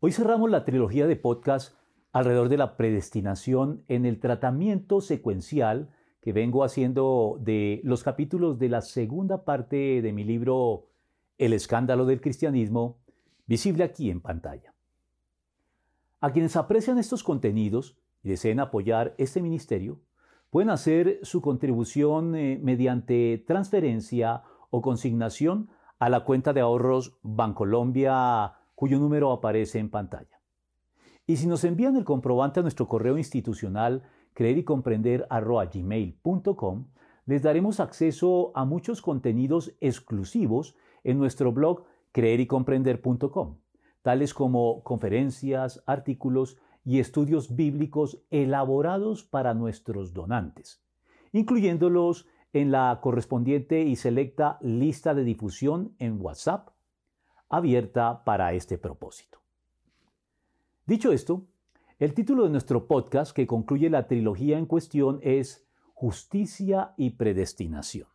Hoy cerramos la trilogía de podcast alrededor de la predestinación en el tratamiento secuencial que vengo haciendo de los capítulos de la segunda parte de mi libro El escándalo del cristianismo, visible aquí en pantalla. A quienes aprecian estos contenidos y deseen apoyar este ministerio, pueden hacer su contribución eh, mediante transferencia o consignación a la cuenta de ahorros Bancolombia, cuyo número aparece en pantalla. Y si nos envían el comprobante a nuestro correo institucional creer les daremos acceso a muchos contenidos exclusivos en nuestro blog creerycomprender.com tales como conferencias, artículos y estudios bíblicos elaborados para nuestros donantes, incluyéndolos en la correspondiente y selecta lista de difusión en WhatsApp abierta para este propósito. Dicho esto, el título de nuestro podcast que concluye la trilogía en cuestión es Justicia y Predestinación.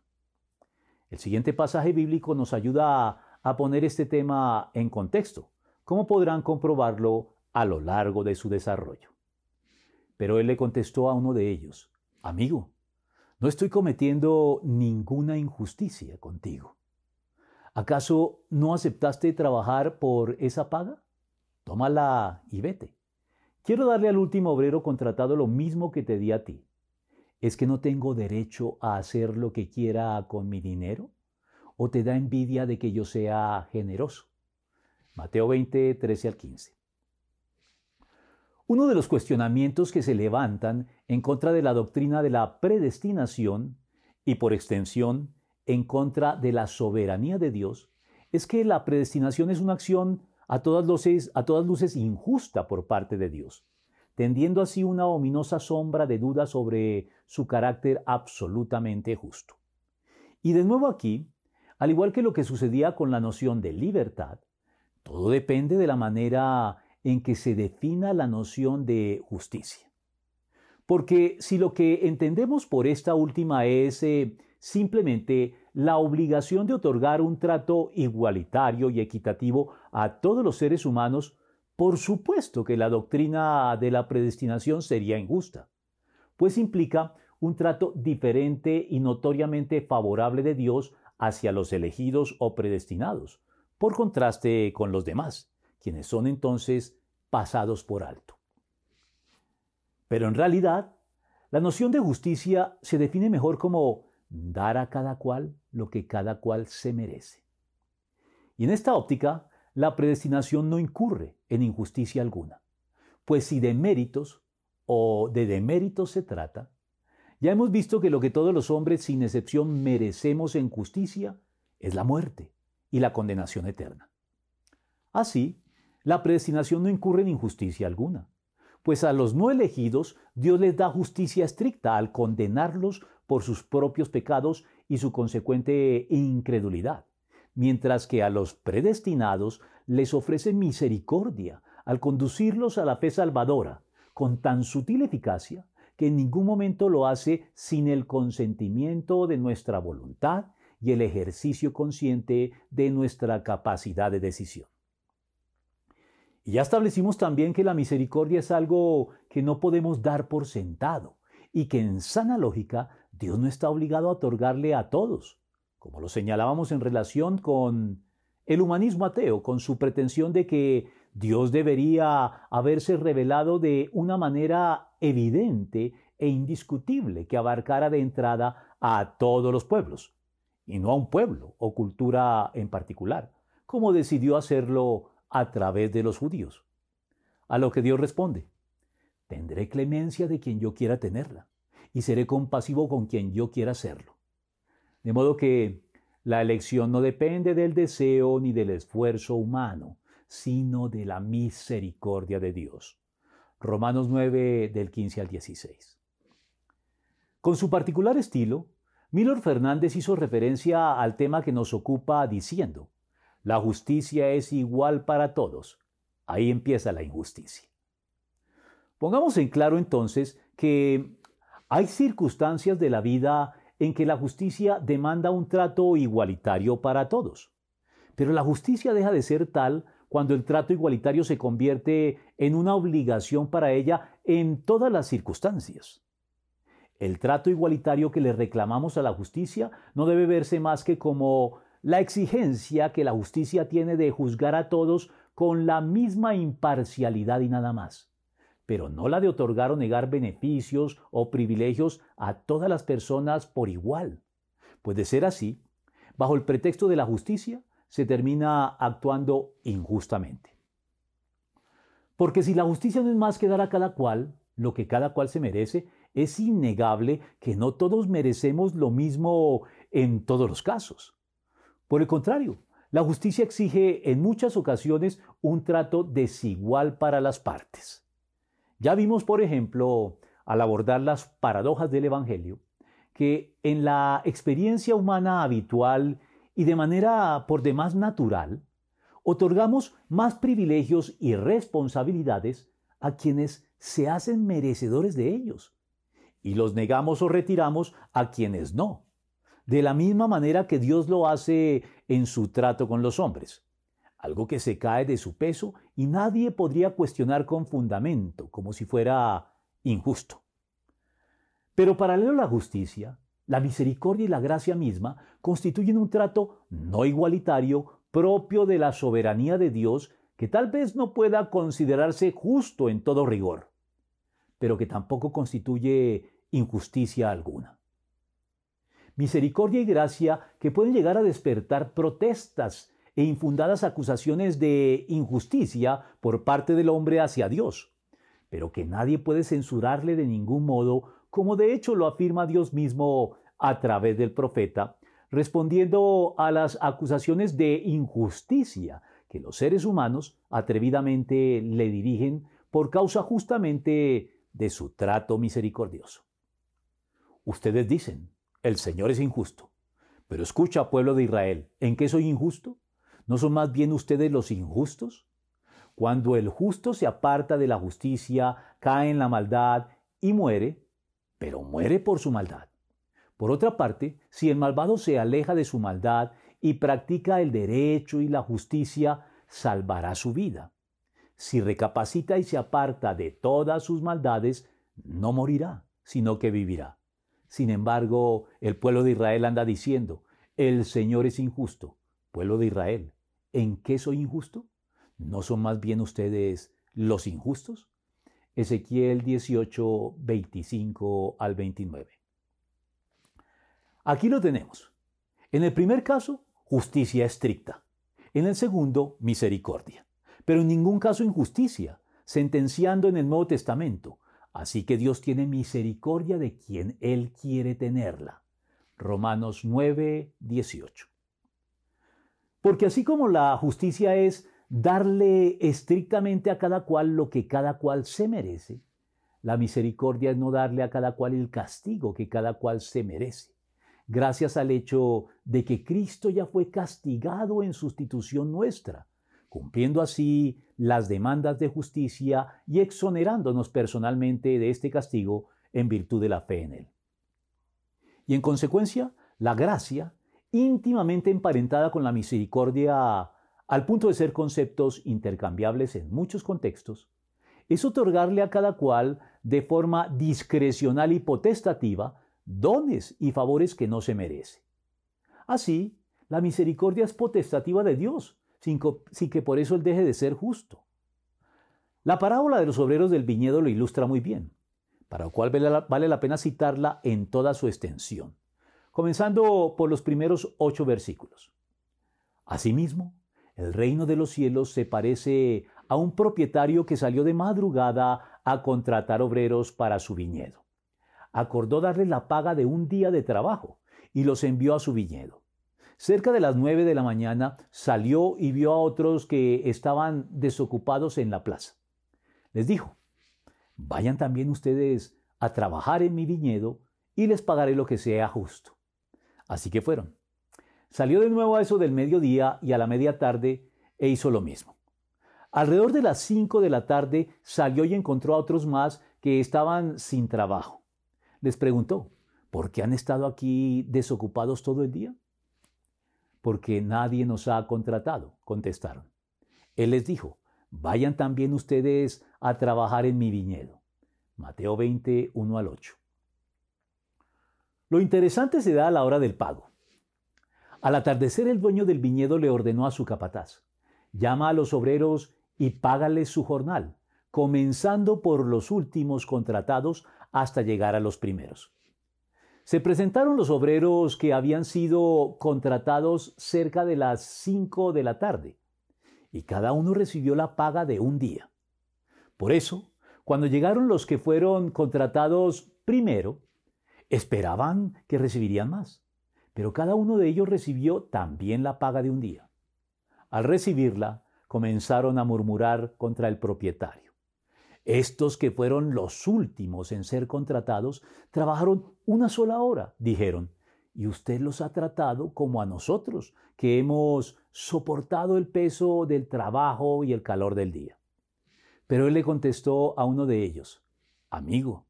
El siguiente pasaje bíblico nos ayuda a, poner este tema en contexto como podrán comprobarlo a lo largo de su desarrollo. Pero él le contestó a uno de ellos, Amigo, no estoy cometiendo ninguna injusticia contigo. ¿Acaso no aceptaste trabajar por esa paga? Tómala y vete. Quiero darle al último obrero contratado lo mismo que te di a ti. ¿Es que no tengo derecho a hacer lo que quiera con mi dinero? ¿O te da envidia de que yo sea generoso? Mateo 20, 13 al 15. Uno de los cuestionamientos que se levantan en contra de la doctrina de la predestinación y por extensión en contra de la soberanía de Dios es que la predestinación es una acción a todas luces, injusta por parte de Dios, tendiendo así una ominosa sombra de duda sobre su carácter absolutamente justo. Y de nuevo aquí, al igual que lo que sucedía con la noción de libertad, todo depende de la manera en que se defina la noción de justicia. Porque si lo que entendemos por esta última es eh, simplemente la obligación de otorgar un trato igualitario y equitativo a todos los seres humanos, por supuesto que la doctrina de la predestinación sería injusta, pues implica un trato diferente y notoriamente favorable de Dios hacia los elegidos o predestinados, por contraste con los demás, quienes son entonces pasados por alto. Pero en realidad, la noción de justicia se define mejor como dar a cada cual lo que cada cual se merece. Y en esta óptica, la predestinación no incurre en injusticia alguna, pues si de méritos o de deméritos se trata, ya hemos visto que lo que todos los hombres sin excepción merecemos en justicia es la muerte, y la condenación eterna. Así, la predestinación no incurre en injusticia alguna, pues a los no elegidos Dios les da justicia estricta al condenarlos por sus propios pecados y su consecuente incredulidad, mientras que a los predestinados les ofrece misericordia al conducirlos a la fe salvadora, con tan sutil eficacia que en ningún momento lo hace sin el consentimiento de nuestra voluntad y el ejercicio consciente de nuestra capacidad de decisión. Y ya establecimos también que la misericordia es algo que no podemos dar por sentado y que en sana lógica Dios no está obligado a otorgarle a todos, como lo señalábamos en relación con el humanismo ateo, con su pretensión de que Dios debería haberse revelado de una manera evidente e indiscutible que abarcara de entrada a todos los pueblos, y no a un pueblo o cultura en particular, como decidió hacerlo a través de los judíos. A lo que Dios responde, tendré clemencia de quien yo quiera tenerla, y seré compasivo con quien yo quiera serlo. De modo que la elección no depende del deseo ni del esfuerzo humano, sino de la misericordia de Dios. Romanos 9 del 15 al 16. Con su particular estilo, Milor Fernández hizo referencia al tema que nos ocupa diciendo, la justicia es igual para todos. Ahí empieza la injusticia. Pongamos en claro entonces que hay circunstancias de la vida en que la justicia demanda un trato igualitario para todos. Pero la justicia deja de ser tal cuando el trato igualitario se convierte en una obligación para ella en todas las circunstancias. El trato igualitario que le reclamamos a la justicia no debe verse más que como la exigencia que la justicia tiene de juzgar a todos con la misma imparcialidad y nada más, pero no la de otorgar o negar beneficios o privilegios a todas las personas por igual. Pues de ser así, bajo el pretexto de la justicia, se termina actuando injustamente. Porque si la justicia no es más que dar a cada cual lo que cada cual se merece, es innegable que no todos merecemos lo mismo en todos los casos. Por el contrario, la justicia exige en muchas ocasiones un trato desigual para las partes. Ya vimos, por ejemplo, al abordar las paradojas del Evangelio, que en la experiencia humana habitual y de manera por demás natural, otorgamos más privilegios y responsabilidades a quienes se hacen merecedores de ellos, y los negamos o retiramos a quienes no, de la misma manera que Dios lo hace en su trato con los hombres, algo que se cae de su peso y nadie podría cuestionar con fundamento, como si fuera injusto. Pero paralelo a la justicia, la misericordia y la gracia misma constituyen un trato no igualitario propio de la soberanía de Dios que tal vez no pueda considerarse justo en todo rigor, pero que tampoco constituye injusticia alguna. Misericordia y gracia que pueden llegar a despertar protestas e infundadas acusaciones de injusticia por parte del hombre hacia Dios, pero que nadie puede censurarle de ningún modo como de hecho lo afirma Dios mismo a través del profeta, respondiendo a las acusaciones de injusticia que los seres humanos atrevidamente le dirigen por causa justamente de su trato misericordioso. Ustedes dicen, el Señor es injusto. Pero escucha, pueblo de Israel, ¿en qué soy injusto? ¿No son más bien ustedes los injustos? Cuando el justo se aparta de la justicia, cae en la maldad y muere, pero muere por su maldad. Por otra parte, si el malvado se aleja de su maldad y practica el derecho y la justicia, salvará su vida. Si recapacita y se aparta de todas sus maldades, no morirá, sino que vivirá. Sin embargo, el pueblo de Israel anda diciendo, el Señor es injusto. Pueblo de Israel, ¿en qué soy injusto? ¿No son más bien ustedes los injustos? Ezequiel 18, 25 al 29. Aquí lo tenemos. En el primer caso, justicia estricta. En el segundo, misericordia. Pero en ningún caso injusticia, sentenciando en el Nuevo Testamento. Así que Dios tiene misericordia de quien Él quiere tenerla. Romanos 9, 18. Porque así como la justicia es darle estrictamente a cada cual lo que cada cual se merece. La misericordia es no darle a cada cual el castigo que cada cual se merece, gracias al hecho de que Cristo ya fue castigado en sustitución nuestra, cumpliendo así las demandas de justicia y exonerándonos personalmente de este castigo en virtud de la fe en Él. Y en consecuencia, la gracia, íntimamente emparentada con la misericordia, al punto de ser conceptos intercambiables en muchos contextos, es otorgarle a cada cual de forma discrecional y potestativa dones y favores que no se merece. Así, la misericordia es potestativa de Dios, sin, que por eso Él deje de ser justo. La parábola de los obreros del viñedo lo ilustra muy bien, para lo cual vale la pena citarla en toda su extensión, comenzando por los primeros ocho versículos. Asimismo, el reino de los cielos se parece a un propietario que salió de madrugada a contratar obreros para su viñedo. Acordó darle la paga de un día de trabajo y los envió a su viñedo. Cerca de las nueve de la mañana salió y vio a otros que estaban desocupados en la plaza. Les dijo, vayan también ustedes a trabajar en mi viñedo y les pagaré lo que sea justo. Así que fueron. Salió de nuevo a eso del mediodía y a la media tarde e hizo lo mismo. Alrededor de las cinco de la tarde salió y encontró a otros más que estaban sin trabajo. Les preguntó, ¿por qué han estado aquí desocupados todo el día? Porque nadie nos ha contratado, contestaron. Él les dijo, vayan también ustedes a trabajar en mi viñedo. Mateo 20, 1 al 8. Lo interesante se da a la hora del pago. Al atardecer el dueño del viñedo le ordenó a su capataz, llama a los obreros y págales su jornal, comenzando por los últimos contratados hasta llegar a los primeros. Se presentaron los obreros que habían sido contratados cerca de las cinco de la tarde, y cada uno recibió la paga de un día. Por eso, cuando llegaron los que fueron contratados primero, esperaban que recibirían más, pero cada uno de ellos recibió también la paga de un día. Al recibirla, comenzaron a murmurar contra el propietario. Estos que fueron los últimos en ser contratados trabajaron una sola hora, dijeron, y usted los ha tratado como a nosotros, que hemos soportado el peso del trabajo y el calor del día. Pero él le contestó a uno de ellos, Amigo,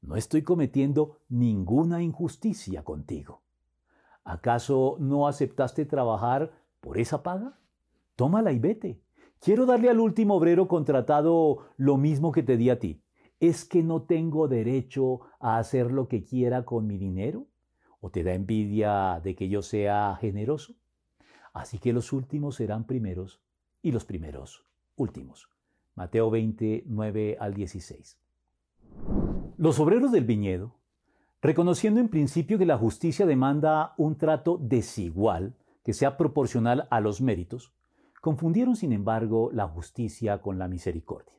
no estoy cometiendo ninguna injusticia contigo. ¿Acaso no aceptaste trabajar por esa paga? Tómala y vete. Quiero darle al último obrero contratado lo mismo que te di a ti. ¿Es que no tengo derecho a hacer lo que quiera con mi dinero? ¿O te da envidia de que yo sea generoso? Así que los últimos serán primeros y los primeros últimos. Mateo 20, 9 al 16. Los obreros del viñedo, reconociendo en principio que la justicia demanda un trato desigual que sea proporcional a los méritos, confundieron sin embargo la justicia con la misericordia,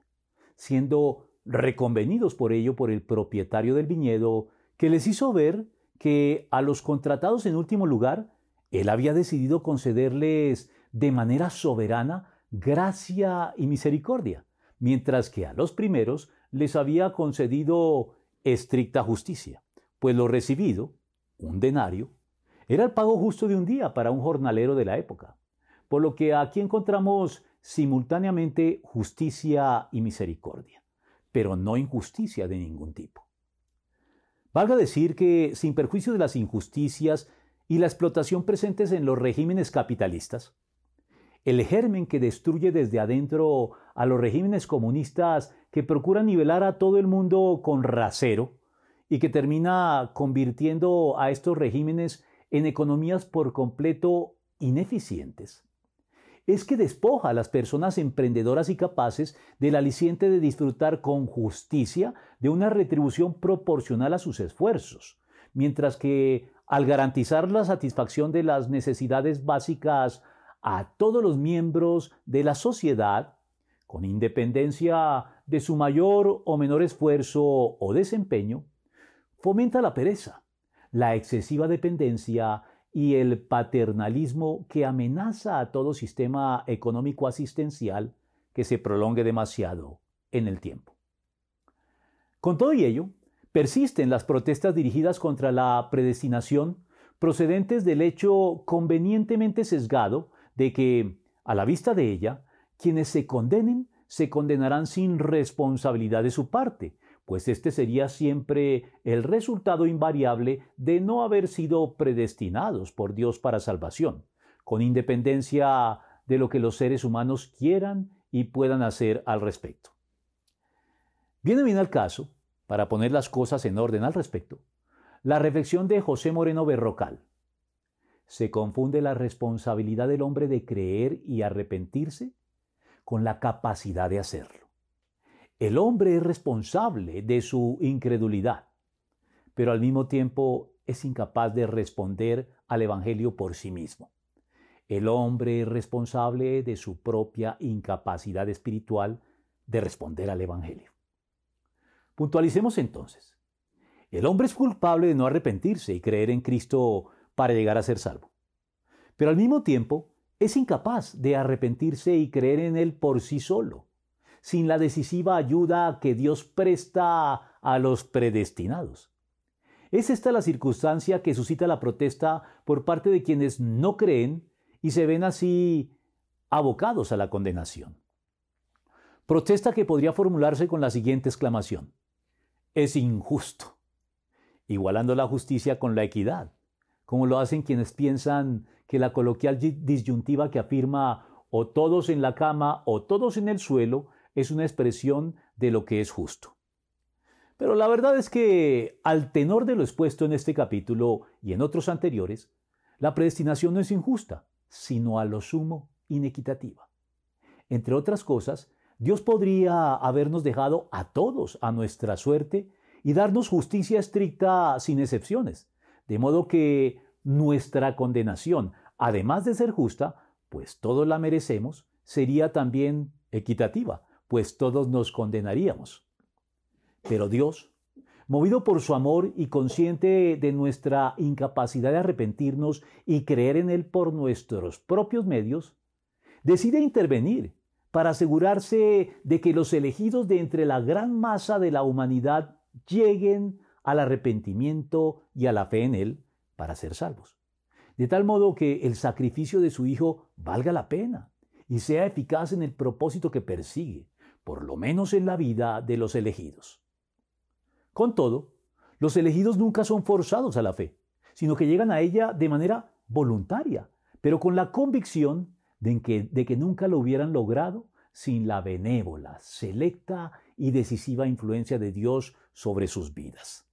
siendo reconvenidos por ello por el propietario del viñedo, que les hizo ver que a los contratados en último lugar, él había decidido concederles de manera soberana gracia y misericordia, mientras que a los primeros les había concedido estricta justicia, pues lo recibido, un denario, era el pago justo de un día para un jornalero de la época, por lo que aquí encontramos simultáneamente justicia y misericordia, pero no injusticia de ningún tipo. Valga decir que, sin perjuicio de las injusticias y la explotación presentes en los regímenes capitalistas, el germen que destruye desde adentro a los regímenes comunistas que procuran nivelar a todo el mundo con rasero y que termina convirtiendo a estos regímenes en economías por completo ineficientes, es que despoja a las personas emprendedoras y capaces del aliciente de disfrutar con justicia de una retribución proporcional a sus esfuerzos, mientras que al garantizar la satisfacción de las necesidades básicas a todos los miembros de la sociedad, con independencia de su mayor o menor esfuerzo o desempeño, fomenta la pereza, la excesiva dependencia y el paternalismo que amenaza a todo sistema económico asistencial que se prolongue demasiado en el tiempo. Con todo ello, persisten las protestas dirigidas contra la predestinación procedentes del hecho convenientemente sesgado de que, a la vista de ella, quienes se condenen se condenarán sin responsabilidad de su parte, pues este sería siempre el resultado invariable de no haber sido predestinados por Dios para salvación, con independencia de lo que los seres humanos quieran y puedan hacer al respecto. Viene bien al caso, para poner las cosas en orden al respecto, la reflexión de José Moreno Berrocal, se confunde la responsabilidad del hombre de creer y arrepentirse con la capacidad de hacerlo. El hombre es responsable de su incredulidad, pero al mismo tiempo es incapaz de responder al Evangelio por sí mismo. El hombre es responsable de su propia incapacidad espiritual de responder al Evangelio. Puntualicemos entonces. El hombre es culpable de no arrepentirse y creer en Cristo para llegar a ser salvo. pero al mismo tiempo es incapaz de arrepentirse y creer en Él por sí solo, sin la decisiva ayuda que Dios presta a los predestinados. Es esta la circunstancia que suscita la protesta por parte de quienes no creen y se ven así abocados a la condenación. Protesta que podría formularse con la siguiente exclamación. Es injusto, igualando la justicia con la equidad, como lo hacen quienes piensan que la coloquial disyuntiva que afirma o todos en la cama o todos en el suelo es una expresión de lo que es justo. Pero la verdad es que, al tenor de lo expuesto en este capítulo y en otros anteriores, la predestinación no es injusta, sino a lo sumo inequitativa. Entre otras cosas, Dios podría habernos dejado a todos a nuestra suerte y darnos justicia estricta sin excepciones, de modo que nuestra condenación, además de ser justa, pues todos la merecemos, sería también equitativa, pues todos nos condenaríamos. Pero Dios, movido por su amor y consciente de nuestra incapacidad de arrepentirnos y creer en Él por nuestros propios medios, decide intervenir para asegurarse de que los elegidos de entre la gran masa de la humanidad lleguen al arrepentimiento y a la fe en Él para ser salvos. De tal modo que el sacrificio de su Hijo valga la pena y sea eficaz en el propósito que persigue, por lo menos en la vida de los elegidos. Con todo, los elegidos nunca son forzados a la fe, sino que llegan a ella de manera voluntaria, pero con la convicción de que, de nunca lo hubieran logrado sin la benévola, selecta y decisiva influencia de Dios sobre sus vidas.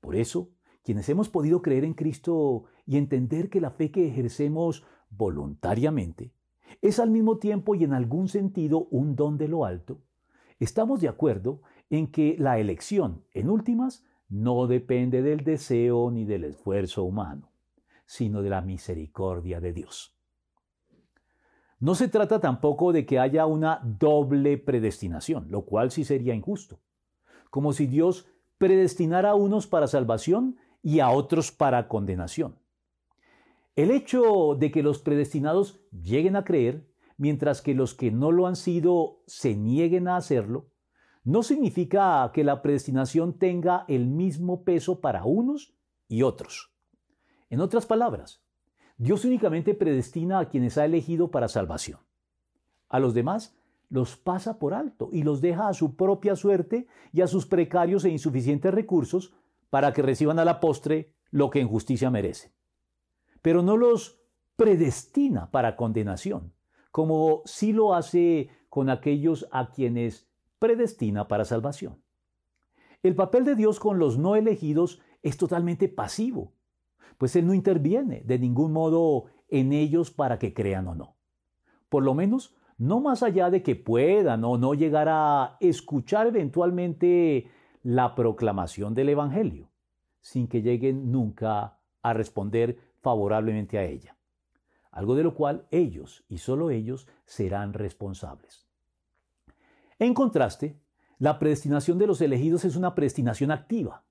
Por eso, quienes hemos podido creer en Cristo y entender que la fe que ejercemos voluntariamente es al mismo tiempo y en algún sentido un don de lo alto, estamos de acuerdo en que la elección, en últimas, no depende del deseo ni del esfuerzo humano, sino de la misericordia de Dios. No se trata tampoco de que haya una doble predestinación, lo cual sí sería injusto, como si Dios predestinara a unos para salvación y a otros para condenación. El hecho de que los predestinados lleguen a creer, mientras que los que no lo han sido se nieguen a hacerlo, no significa que la predestinación tenga el mismo peso para unos y otros. En otras palabras, Dios únicamente predestina a quienes ha elegido para salvación. A los demás los pasa por alto y los deja a su propia suerte y a sus precarios e insuficientes recursos para que reciban a la postre lo que en justicia merecen. Pero no los predestina para condenación, como sí lo hace con aquellos a quienes predestina para salvación. El papel de Dios con los no elegidos es totalmente pasivo, pues Él no interviene de ningún modo en ellos para que crean o no. Por lo menos, no más allá de que puedan o no llegar a escuchar eventualmente la proclamación del Evangelio, sin que lleguen nunca a responder favorablemente a ella, algo de lo cual ellos y solo ellos serán responsables. En contraste, la predestinación de los elegidos es una predestinación activa,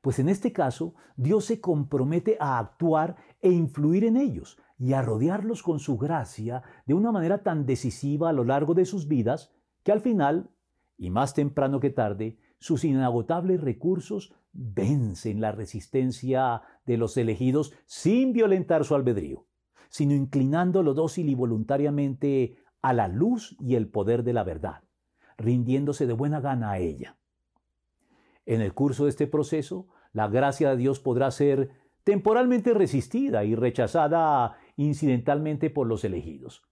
pues en este caso Dios se compromete a actuar e influir en ellos y a rodearlos con su gracia de una manera tan decisiva a lo largo de sus vidas que al final, y más temprano que tarde, sus inagotables recursos vencen la resistencia de los elegidos sin violentar su albedrío, sino inclinándolo dócil y voluntariamente a la luz y el poder de la verdad, rindiéndose de buena gana a ella. En el curso de este proceso, la gracia de Dios podrá ser temporalmente resistida y rechazada incidentalmente por los elegidos,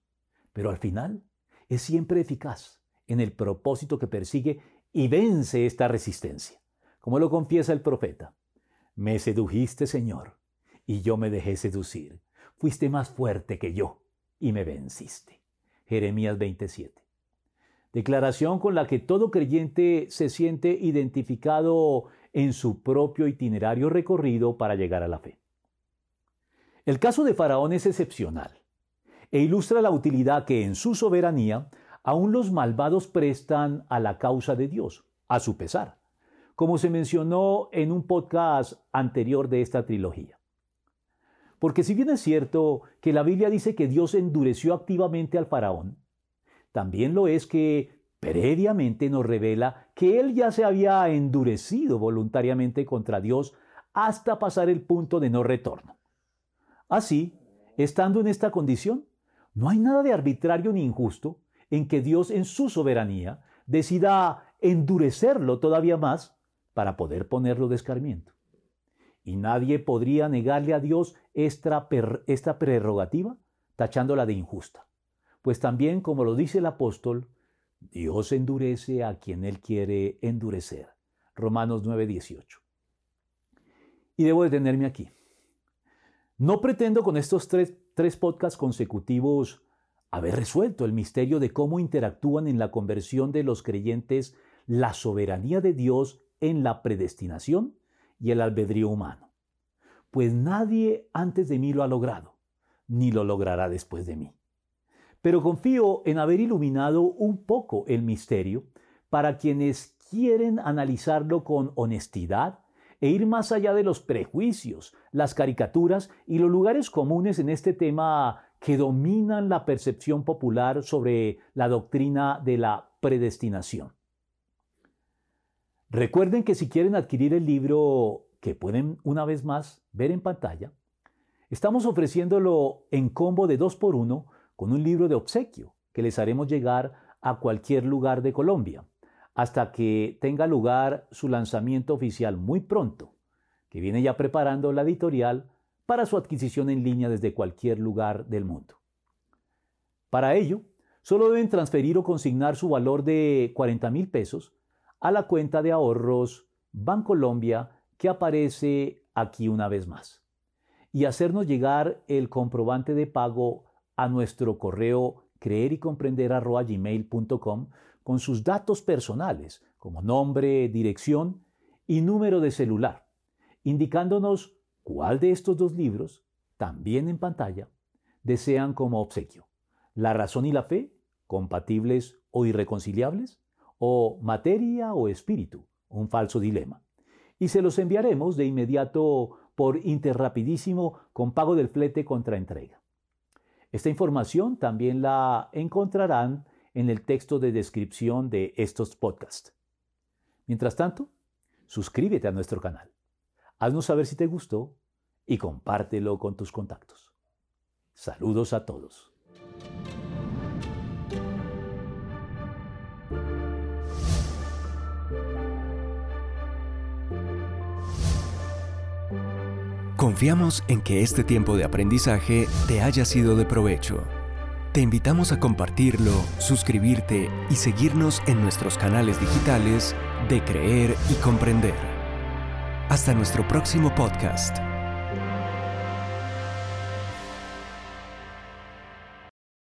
pero al final es siempre eficaz en el propósito que persigue y vence esta resistencia, como lo confiesa el profeta. Me sedujiste, Señor, y yo me dejé seducir. Fuiste más fuerte que yo y me venciste. Jeremías 27. Declaración con la que todo creyente se siente identificado en su propio itinerario recorrido para llegar a la fe. El caso de Faraón es excepcional e ilustra la utilidad que en su soberanía aún los malvados prestan a la causa de Dios, a su pesar, como se mencionó en un podcast anterior de esta trilogía. Porque si bien es cierto que la Biblia dice que Dios endureció activamente al faraón, también lo es que previamente nos revela que él ya se había endurecido voluntariamente contra Dios hasta pasar el punto de no retorno. Así, estando en esta condición, no hay nada de arbitrario ni injusto en que Dios en su soberanía decida endurecerlo todavía más para poder ponerlo de escarmiento. Y nadie podría negarle a Dios esta, esta prerrogativa tachándola de injusta. Pues también, como lo dice el apóstol, Dios endurece a quien Él quiere endurecer. Romanos 9:18. Y debo detenerme aquí. No pretendo con estos tres, tres podcasts consecutivos haber resuelto el misterio de cómo interactúan en la conversión de los creyentes la soberanía de Dios en la predestinación y el albedrío humano. Pues nadie antes de mí lo ha logrado, ni lo logrará después de mí. Pero confío en haber iluminado un poco el misterio para quienes quieren analizarlo con honestidad e ir más allá de los prejuicios, las caricaturas y los lugares comunes en este tema que dominan la percepción popular sobre la doctrina de la predestinación. Recuerden que si quieren adquirir el libro que pueden una vez más ver en pantalla, estamos ofreciéndolo en combo de 2 por 1 con un libro de obsequio que les haremos llegar a cualquier lugar de Colombia, hasta que tenga lugar su lanzamiento oficial muy pronto, que viene ya preparando la editorial para su adquisición en línea desde cualquier lugar del mundo. Para ello, solo deben transferir o consignar su valor de 40 mil pesos a la cuenta de ahorros Bancolombia que aparece aquí una vez más y hacernos llegar el comprobante de pago a nuestro correo creer y con sus datos personales como nombre, dirección y número de celular, indicándonos cuál de estos dos libros, también en pantalla, desean como obsequio. La razón y la fe, compatibles o irreconciliables, o materia o espíritu, un falso dilema. Y se los enviaremos de inmediato por interrapidísimo con pago del flete contra entrega. Esta información también la encontrarán en el texto de descripción de estos podcasts. Mientras tanto, suscríbete a nuestro canal. Haznos saber si te gustó y compártelo con tus contactos. Saludos a todos. Confiamos en que este tiempo de aprendizaje te haya sido de provecho. Te invitamos a compartirlo, suscribirte y seguirnos en nuestros canales digitales de Creer y Comprender. Hasta nuestro próximo podcast.